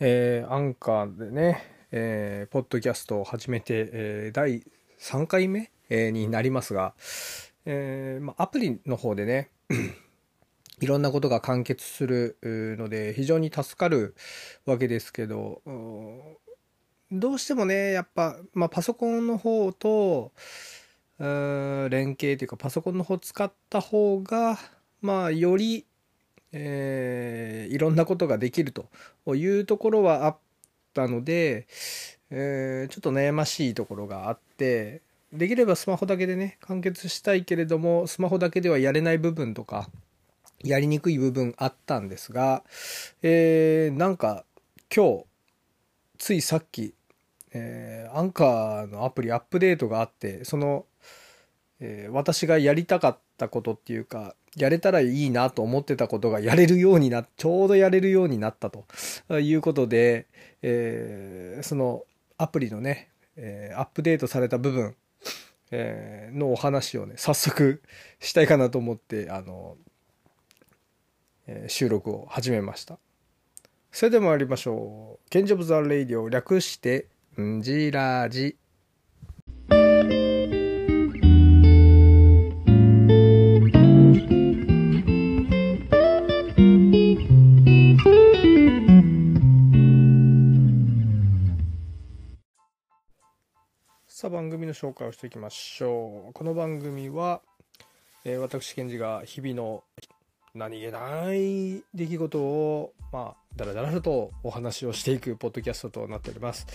えー、アンカーでね、えー、ポッドキャストを始めて、えー、第3回目、えー、になりますが、えーま、アプリの方でね、いろんなことが完結するので、非常に助かるわけですけど、どうしてもね、やっぱ、まあ、パソコンの方と、連携というか、パソコンの方使った方が、まあ、よりえー、いろんなことができるというところはあったので、えー、ちょっと悩ましいところがあってできればスマホだけでね完結したいけれどもスマホだけではやれない部分とかやりにくい部分あったんですが、えー、なんか今日ついさっき、え、アンカーのアプリアップデートがあってその、えー、私がやりたかったことっていうかやれたらいいなと思ってたことがやれるようにな、ちょうどやれるようになったということで、えー、そのアプリのね、えー、アップデートされた部分、えー、のお話をね、早速したいかなと思って、あの、えー、収録を始めました。それでは参りましょう。ケンジョブザ・レイディオ略して、んじらじ。紹介をしていきましょう。この番組は、えー、私賢治が日々の何気ない出来事をまあだらだらとお話をしていくポッドキャストとなっております、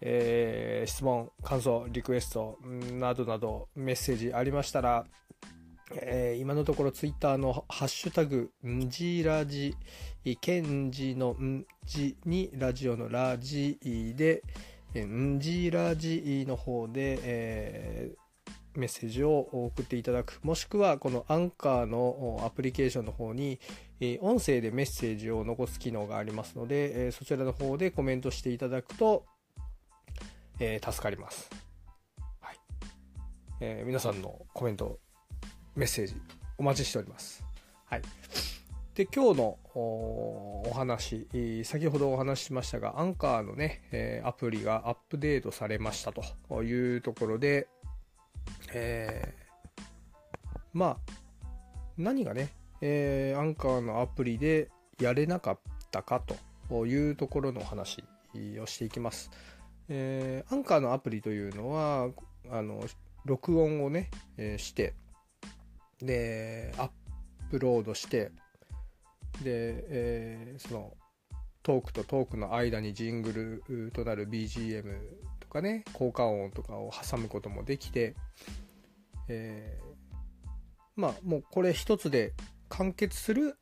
えー、質問感想リクエストなどなどメッセージありましたらえー、今のところツイッターのハッシュタグ、んじラジ、ケンジのんじにラジオのラジで、んじラジの方で、えー、メッセージを送っていただく。もしくは、このアンカーのアプリケーションの方に、音声でメッセージを残す機能がありますので、そちらの方でコメントしていただくと、え、助かります。はい。え、皆さんのコメント、メッセージ、お待ちしております。はい。で、今日のお話、先ほどお話ししましたが、アンカーのね、えアプリがアップデートされましたというところで、えー、まあ、何がね、えー、アンカーのアプリでやれなかったかというところのお話をしていきます。えー、アンカーのアプリというのは、あの、録音をね、え、して、で、アップロードして、で、えー、そのトークとトークの間にジングルとなる BGM とかね効果音とかを挟むこともできて、えー、まあもうこれ一つで完結する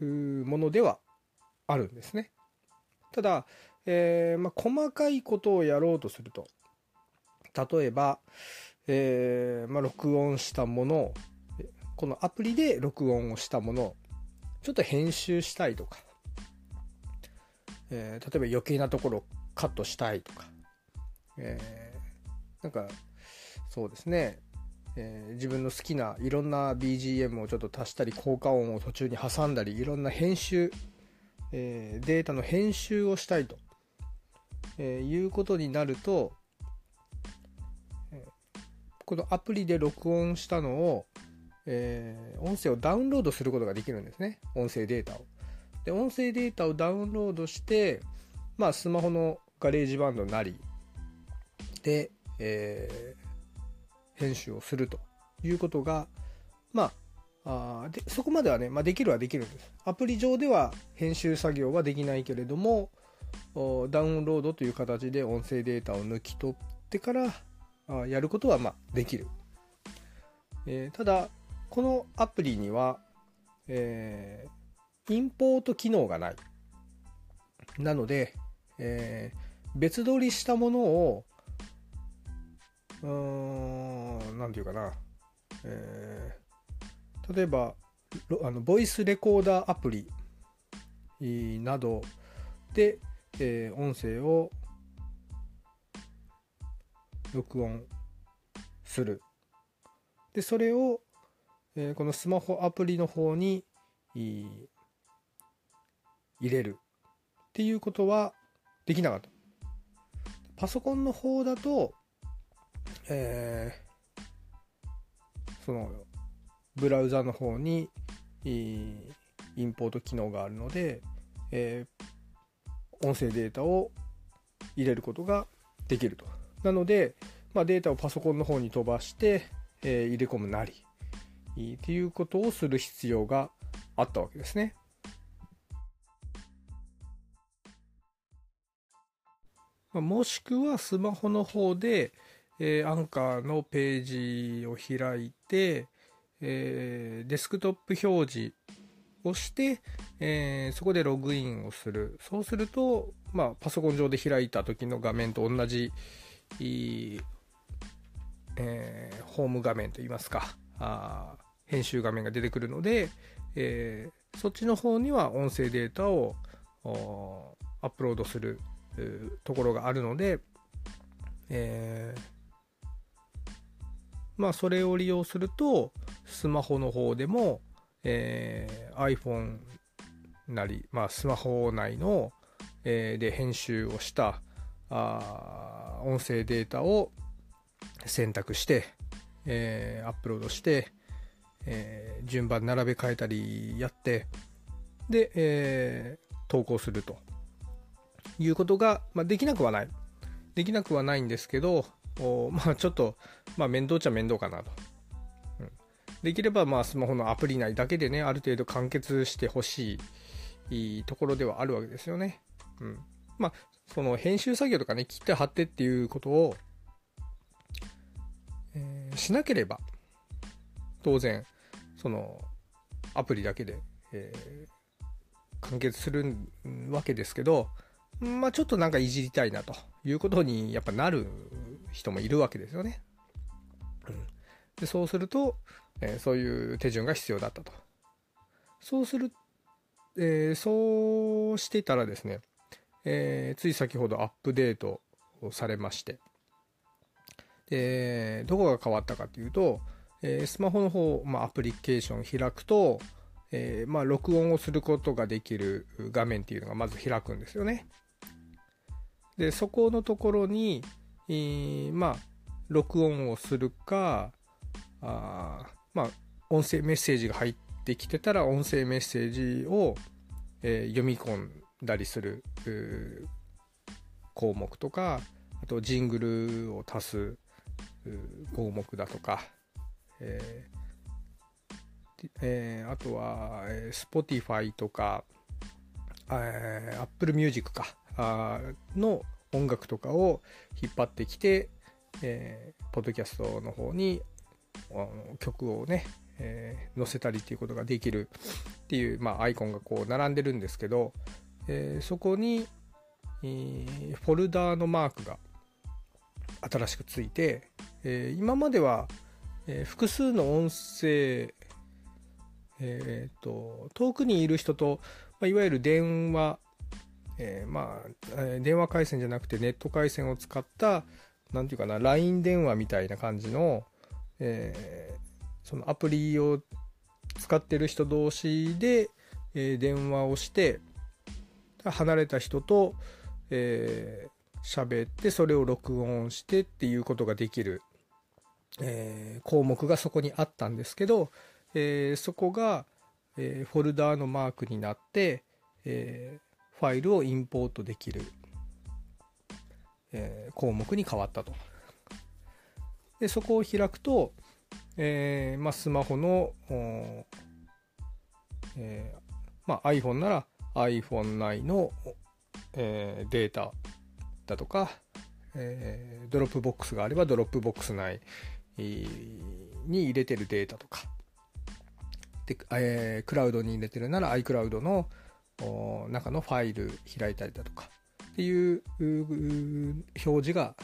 ものではあるんですね。ただ、えーまあ、細かいことをやろうとすると例えば、えーまあ、録音したものをこのアプリで録音をしたものちょっと編集したいとか、えー、例えば余計なところをカットしたいとか、えー、なんかそうですね、えー、自分の好きないろんな BGM をちょっと足したり効果音を途中に挟んだりいろんな編集、え、データの編集をしたいと、え、いうことになると、このアプリで録音したのをえー、音声をダウンロードすることができるんですね。音声データを。で、音声データをダウンロードして、まあ、スマホの GarageBand なりで、えー、編集をするということが、まあ、あでそこまではね、まあ、できるはできるんです。アプリ上では編集作業はできないけれども、ダウンロードという形で音声データを抜き取ってからあやることはまあできる。えー、ただ、このアプリには、えー、インポート機能がない。なので、えー、別撮りしたものを、うーん、なんていうかな、えー、例えば、あのボイスレコーダーアプリなどで、えー、音声を録音する。で、それをえー、このスマホアプリの方に入れるっていうことはできなかった。パソコンの方だと、えー、その、ブラウザの方に、インポート機能があるので、えー、音声データを入れることができると。なので、まあ、データをパソコンの方に飛ばして、えー、入れ込むなり、っていうことをする必要があったわけですね。もしくはスマホの方で、えー、アンカーのページを開いて、えー、デスクトップ表示をして、えー、そこでログインをする。そうすると、まあ、パソコン上で開いた時の画面と同じ、えー、ホーム画面といいますか、あ編集画面が出てくるので、えー、そっちの方には音声データをアップロードするところがあるので、えー、まあそれを利用するとスマホの方でも、えー、iPhone なり、まあ、スマホ内の、えー、で編集をしたあ音声データを選択して、えー、アップロードして、えー、順番並べ替えたりやってで、えー、投稿するということが、まあ、できなくはない。できなくはないんですけど、まあ、ちょっと、まあ、面倒っちゃ面倒かなと。うん、できれば、まあ、スマホのアプリ内だけでね、ある程度完結してほしいところではあるわけですよね。うん。まあ、その編集作業とかね、切って貼ってっていうことを、え、しなければ、当然、その、アプリだけで、えー、完結するわけですけど、まあちょっとなんかいじりたいなということにやっぱなる人もいるわけですよね。でそうすると、えー、そういう手順が必要だったと。そうする、えー、そうしてたらですね、えー、つい先ほどアップデートをされまして、で、どこが変わったかというと、えー、スマホの方、まあ、アプリケーション開くと、えー、まあ、録音をすることができる画面っていうのがまず開くんですよね。で、そこのところに、えー、まあ、録音をするか、あまあ、音声メッセージが入ってきてたら、音声メッセージを、え、読み込んだりする項目とか、あとジングルを足す項目だとか、えーえー、あとは、えー、Spotify とか、えー、Apple Music かあの音楽とかを引っ張ってきて、えー、ポッドキャストの方に曲をね、えー、載せたりっていうことができるっていう、まあ、アイコンがこう並んでるんですけど、えー、そこに、えー、フォルダーのマークが新しくついて、えー、今までは、えー、複数の音声、えーと、遠くにいる人と、まあ、いわゆる電話えー、まあ、電話回線じゃなくてネット回線を使った、なんていうかな、LINE 電話みたいな感じの、えー、そのアプリを使ってる人同士で、え、電話をして、離れた人と、えー、喋って、それを録音してっていうことができる、えー、項目がそこにあったんですけど、えー、そこが、えー、フォルダーのマークになって、えファイルをインポートできる、えー、項目に変わったと。で、そこを開くと、えー、まあ、スマホの、えー、まあ、iPhone なら iPhone 内の、えー、データだとか、えー、 Dropbox があれば Dropbox 内に入れてるデータとか、で、えー、クラウドに入れてるなら iCloud の、中のファイル開いたりだとか。っていう表示が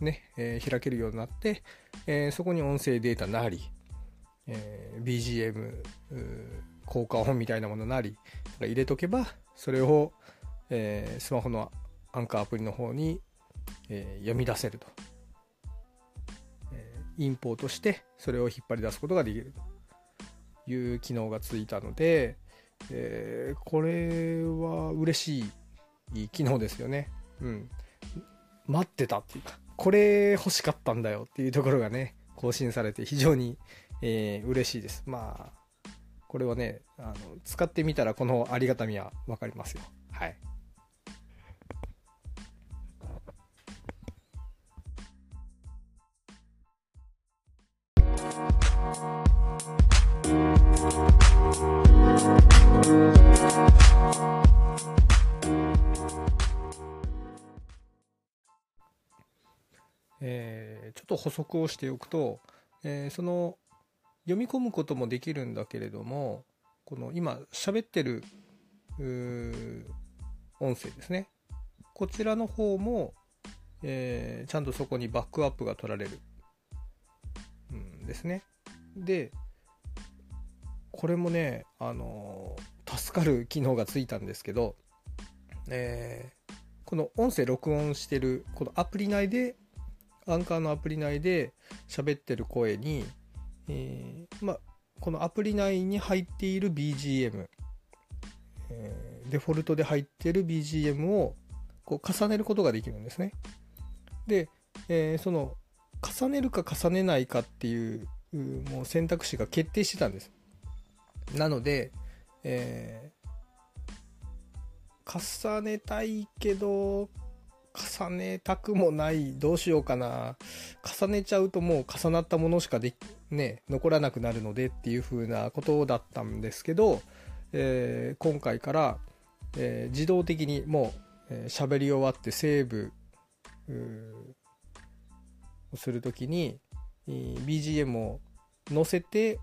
ね、えー、開けるようになって、えー、そこに音声データなり、えー、BGM 効果音みたいなものなり入れとけばそれを、えー、スマホのアンカーアプリの方に、えー、読み出せると、インポートしてそれを引っ張り出すことができるという機能がついたので、えー、これは嬉しい機能ですよね。うん。待ってたっていうか、これ欲しかったんだよっていうところがね、更新されて非常に、えー、嬉しいです。まあ、これはね、あの使ってみたらこのありがたみは分かりますよ。はい。えー、ちょっと補足をしておくと、えー、その読み込むこともできるんだけれどもこの今喋ってる音声ですね。こちらの方も、えー、ちゃんとそこにバックアップが取られるんですね。でこれもね、あの助かる機能がついたんですけど、えー、この音声録音してるこのアプリ内でアンカーのアプリ内で喋ってる声に、えー、まこのアプリ内に入っている BGM、えー、デフォルトで入ってる BGM をこう重ねることができるんですね。で、えー、その重ねるか重ねないかっていうもう選択肢が決定してたんです。なので、えー、重ねたいけど重ねたくもない、どうしようかな。重ねちゃうともう重なったものしかでね、残らなくなるのでっていう風なことだったんですけど、えー、今回から、えー、自動的にもう喋、えー、り終わってセーブをするときに BGM を載せて、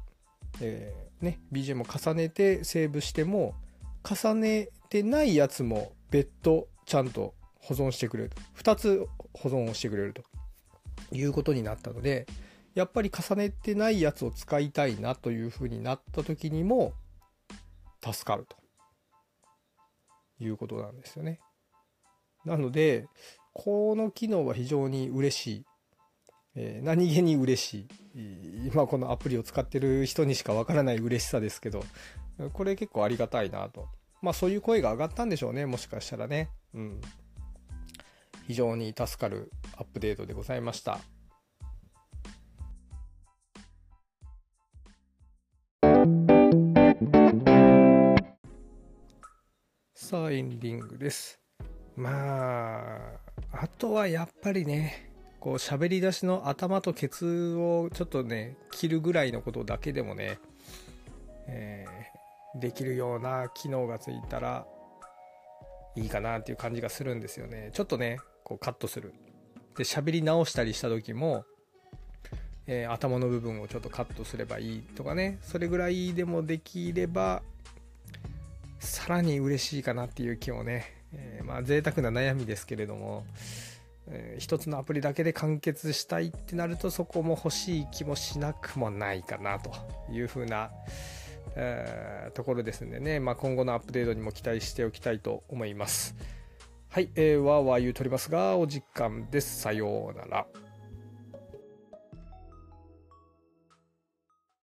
えー、ね、BGM を重ねてセーブしても重ねてないやつも別途ちゃんと保存してくれると。2つ保存をしてくれるということになったので、やっぱり重ねてないやつを使いたいなというふうになった時にも助かるということなんですよね。なので、この機能は非常に嬉しい。えー、何気に嬉しい。今このアプリを使ってる人にしかわからない嬉しさですけど、これ結構ありがたいなと。まあそういう声が上がったんでしょうね、もしかしたらね。うん。非常に助かるアップデートでございました。さあ、エンディングです。まあ、あとはやっぱりね、こう喋り出しの頭とケツをちょっとね、切るぐらいのことだけでもね、えー、できるような機能がついたらいいかなっていう感じがするんですよね。ちょっとね、こうカットする。で、喋り直したりした時も、えー、頭の部分をちょっとカットすればいいとかね、それぐらいでもできれば、さらに嬉しいかなっていう気をね、えー、まあ贅沢な悩みですけれども、えー、一つのアプリだけで完結したいってなるとそこも欲しい気もしなくもないかなというふうな、えー、ところですんでね、まあ、今後のアップデートにも期待しておきたいと思います。はい、えー、わーわー言うとりますが、お時間です。さようなら。